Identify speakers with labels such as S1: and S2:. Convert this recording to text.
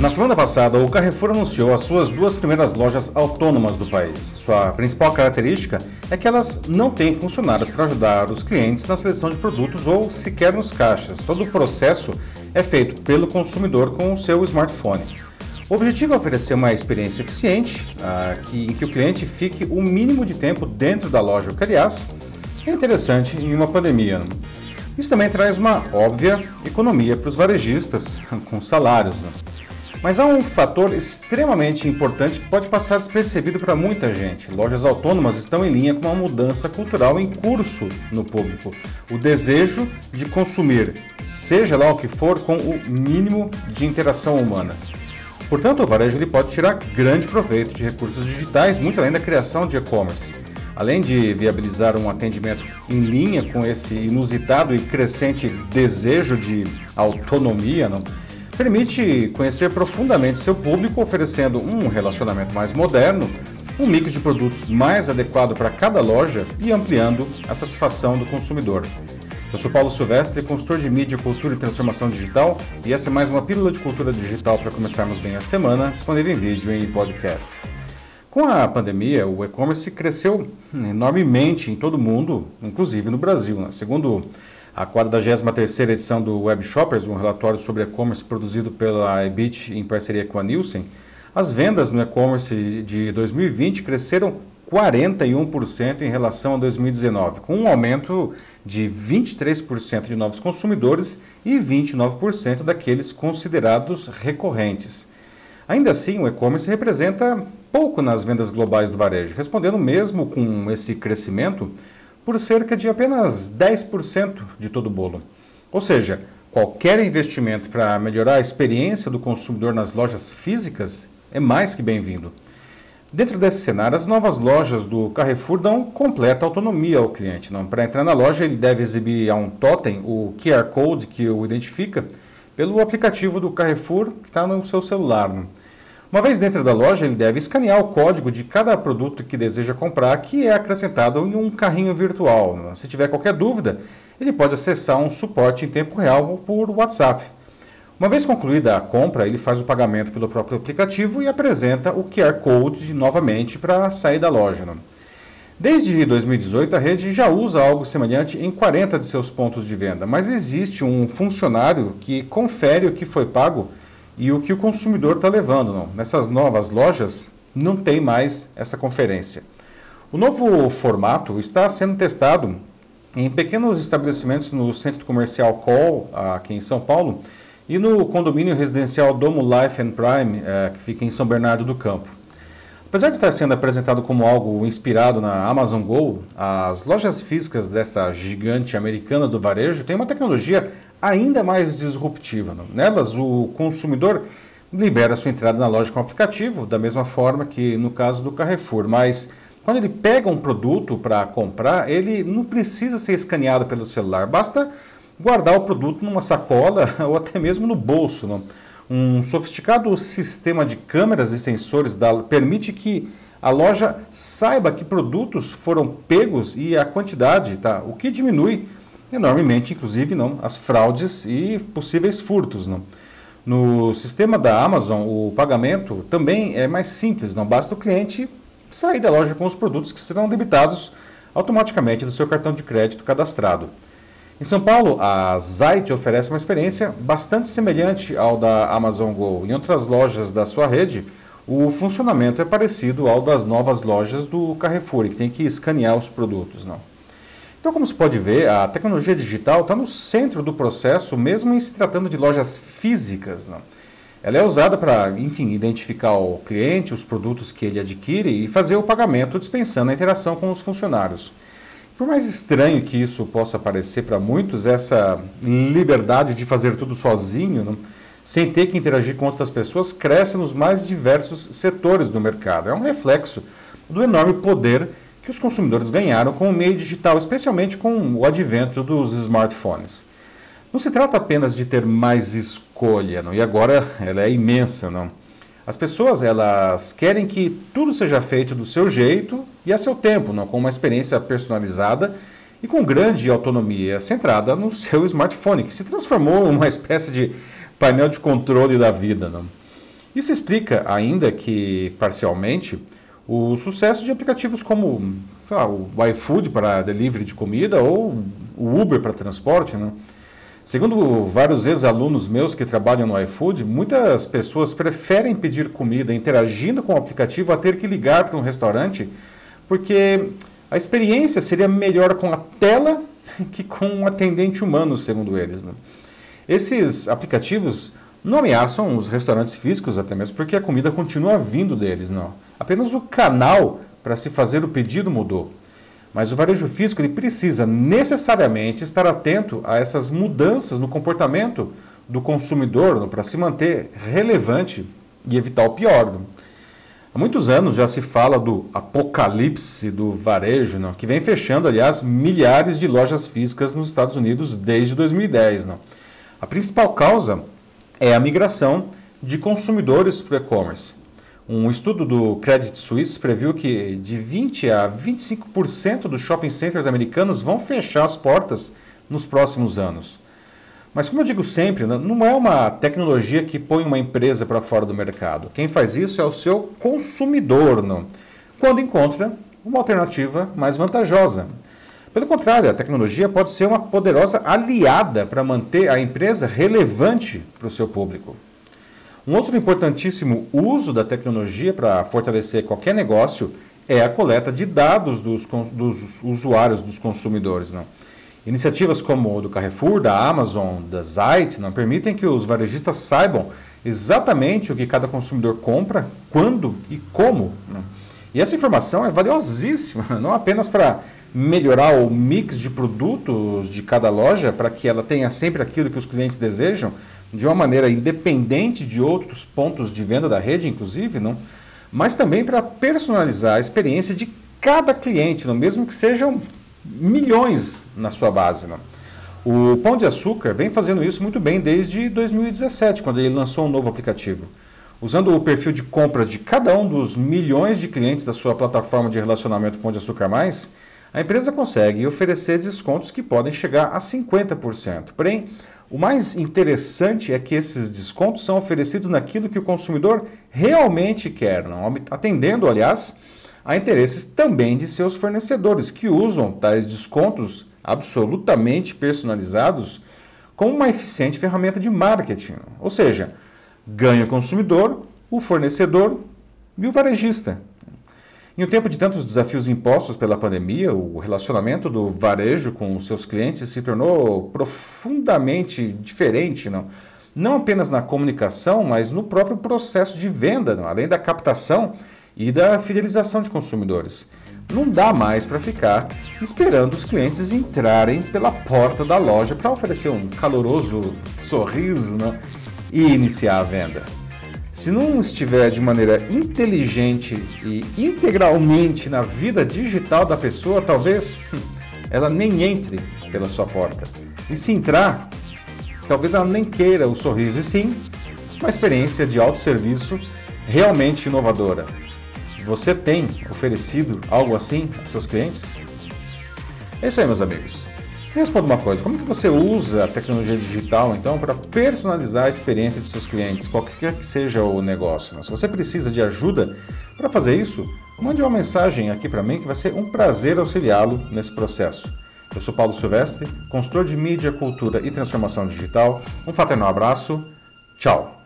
S1: Na semana passada, o Carrefour anunciou as suas duas primeiras lojas autônomas do país. Sua principal característica é que elas não têm funcionários para ajudar os clientes na seleção de produtos ou sequer nos caixas. Todo o processo é feito pelo consumidor com o seu smartphone. O objetivo é oferecer uma experiência eficiente, que, em que o cliente fique o mínimo de tempo dentro da loja, o que, aliás, é interessante em uma pandemia. Isso também traz uma óbvia economia para os varejistas, com salários. Né? Mas há um fator extremamente importante que pode passar despercebido para muita gente. Lojas autônomas estão em linha com uma mudança cultural em curso no público. O desejo de consumir, seja lá o que for, com o mínimo de interação humana. Portanto, o varejo ele pode tirar grande proveito de recursos digitais, muito além da criação de e-commerce. Além de viabilizar um atendimento em linha com esse inusitado e crescente desejo de autonomia, não? permite conhecer profundamente seu público, oferecendo um relacionamento mais moderno, um mix de produtos mais adequado para cada loja e ampliando a satisfação do consumidor. Eu sou Paulo Silvestre, consultor de mídia, cultura e transformação digital, e essa é mais uma pílula de cultura digital para começarmos bem a semana, disponível em vídeo e podcast. Com a pandemia, o e-commerce cresceu enormemente em todo o mundo, inclusive no Brasil. Né? Segundo a 43ª edição do Web Shoppers, um relatório sobre e-commerce produzido pela Ebit em parceria com a Nielsen, as vendas no e-commerce de 2020 cresceram 41% em relação a 2019, com um aumento de 23% de novos consumidores e 29% daqueles considerados recorrentes. Ainda assim, o e-commerce representa pouco nas vendas globais do varejo, respondendo mesmo com esse crescimento por cerca de apenas 10% de todo o bolo. Ou seja, qualquer investimento para melhorar a experiência do consumidor nas lojas físicas é mais que bem-vindo. Dentro desse cenário, as novas lojas do Carrefour dão completa autonomia ao cliente. Para entrar na loja, ele deve exibir a um totem o QR Code que o identifica pelo aplicativo do Carrefour que está no seu celular. Não? Uma vez dentro da loja, ele deve escanear o código de cada produto que deseja comprar, que é acrescentado em um carrinho virtual. Se tiver qualquer dúvida, ele pode acessar um suporte em tempo real por WhatsApp. Uma vez concluída a compra, ele faz o pagamento pelo próprio aplicativo e apresenta o QR Code novamente para sair da loja. Desde 2018, a rede já usa algo semelhante em 40 de seus pontos de venda, mas existe um funcionário que confere o que foi pago e o que o consumidor está levando. Não. Nessas novas lojas não tem mais essa conferência. O novo formato está sendo testado em pequenos estabelecimentos no centro comercial Call, aqui em São Paulo, e no condomínio residencial Domo Life and Prime, é, que fica em São Bernardo do Campo. Apesar de estar sendo apresentado como algo inspirado na Amazon Go, as lojas físicas dessa gigante americana do varejo têm uma tecnologia ainda mais disruptiva. Nelas, o consumidor libera sua entrada na loja com o aplicativo, da mesma forma que no caso do Carrefour, mas quando ele pega um produto para comprar, ele não precisa ser escaneado pelo celular, basta guardar o produto numa sacola ou até mesmo no bolso. Não? Um sofisticado sistema de câmeras e sensores da, permite que a loja saiba que produtos foram pegos e a quantidade, tá? o que diminui enormemente, inclusive, não, as fraudes e possíveis furtos. Não. No sistema da Amazon, o pagamento também é mais simples, não basta o cliente sair da loja com os produtos que serão debitados automaticamente do seu cartão de crédito cadastrado. Em São Paulo, a Zite oferece uma experiência bastante semelhante ao da Amazon Go. Em outras lojas da sua rede, o funcionamento é parecido ao das novas lojas do Carrefour, que tem que escanear os produtos. Não. Então, como se pode ver, a tecnologia digital está no centro do processo, mesmo em se tratando de lojas físicas. Não? Ela é usada para, enfim, identificar o cliente, os produtos que ele adquire e fazer o pagamento dispensando a interação com os funcionários. Por mais estranho que isso possa parecer para muitos, essa liberdade de fazer tudo sozinho, não? sem ter que interagir com outras pessoas, cresce nos mais diversos setores do mercado. É um reflexo do enorme poder que os consumidores ganharam com o meio digital, especialmente com o advento dos smartphones. Não se trata apenas de ter mais escolha, não? e agora ela é imensa. Não? As pessoas elas querem que tudo seja feito do seu jeito e a seu tempo, não? com uma experiência personalizada e com grande autonomia, centrada no seu smartphone, que se transformou em uma espécie de painel de controle da vida. Não? Isso explica, ainda que parcialmente, o sucesso de aplicativos como lá, o iFood para delivery de comida ou o Uber para transporte. Né? Segundo vários ex-alunos meus que trabalham no iFood, muitas pessoas preferem pedir comida interagindo com o aplicativo a ter que ligar para um restaurante, porque a experiência seria melhor com a tela que com um atendente humano, segundo eles. Né? Esses aplicativos não ameaçam os restaurantes físicos, até mesmo porque a comida continua vindo deles, não. Apenas o canal para se fazer o pedido mudou. Mas o varejo físico ele precisa necessariamente estar atento a essas mudanças no comportamento do consumidor para se manter relevante e evitar o pior. Há muitos anos já se fala do apocalipse do varejo, não? que vem fechando, aliás, milhares de lojas físicas nos Estados Unidos desde 2010. Não? A principal causa é a migração de consumidores para o e-commerce. Um estudo do Credit Suisse previu que de 20 a 25% dos shopping centers americanos vão fechar as portas nos próximos anos. Mas como eu digo sempre, né, não é uma tecnologia que põe uma empresa para fora do mercado. Quem faz isso é o seu consumidor, não? quando encontra uma alternativa mais vantajosa. Pelo contrário, a tecnologia pode ser uma poderosa aliada para manter a empresa relevante para o seu público. Um outro importantíssimo uso da tecnologia para fortalecer qualquer negócio é a coleta de dados dos, dos usuários, dos consumidores. Não? Iniciativas como o do Carrefour, da Amazon, da Zite, não permitem que os varejistas saibam exatamente o que cada consumidor compra, quando e como. Não? E essa informação é valiosíssima, não apenas para melhorar o mix de produtos de cada loja, para que ela tenha sempre aquilo que os clientes desejam, de uma maneira independente de outros pontos de venda da rede, inclusive, não? mas também para personalizar a experiência de cada cliente, não? mesmo que sejam milhões na sua base. Não? O Pão de Açúcar vem fazendo isso muito bem desde 2017, quando ele lançou um novo aplicativo. Usando o perfil de compras de cada um dos milhões de clientes da sua plataforma de relacionamento Pão de Açúcar Mais, a empresa consegue oferecer descontos que podem chegar a 50%. Porém, o mais interessante é que esses descontos são oferecidos naquilo que o consumidor realmente quer, não? atendendo, aliás, a interesses também de seus fornecedores, que usam tais descontos absolutamente personalizados como uma eficiente ferramenta de marketing. Ou seja, ganha o consumidor, o fornecedor e o varejista. Em um tempo de tantos desafios impostos pela pandemia, o relacionamento do varejo com seus clientes se tornou profundamente diferente, não? não apenas na comunicação, mas no próprio processo de venda, não? além da captação e da fidelização de consumidores. Não dá mais para ficar esperando os clientes entrarem pela porta da loja para oferecer um caloroso sorriso né? e iniciar a venda. Se não estiver de maneira inteligente e integralmente na vida digital da pessoa, talvez ela nem entre pela sua porta. E se entrar, talvez ela nem queira o sorriso, e sim uma experiência de autosserviço realmente inovadora. Você tem oferecido algo assim a seus clientes? É isso aí, meus amigos. Responda uma coisa, como que você usa a tecnologia digital então para personalizar a experiência de seus clientes, qualquer que seja o negócio? Né? Se você precisa de ajuda para fazer isso, mande uma mensagem aqui para mim que vai ser um prazer auxiliá-lo nesse processo. Eu sou Paulo Silvestre, consultor de mídia, cultura e transformação digital. Um fraternal abraço. Tchau.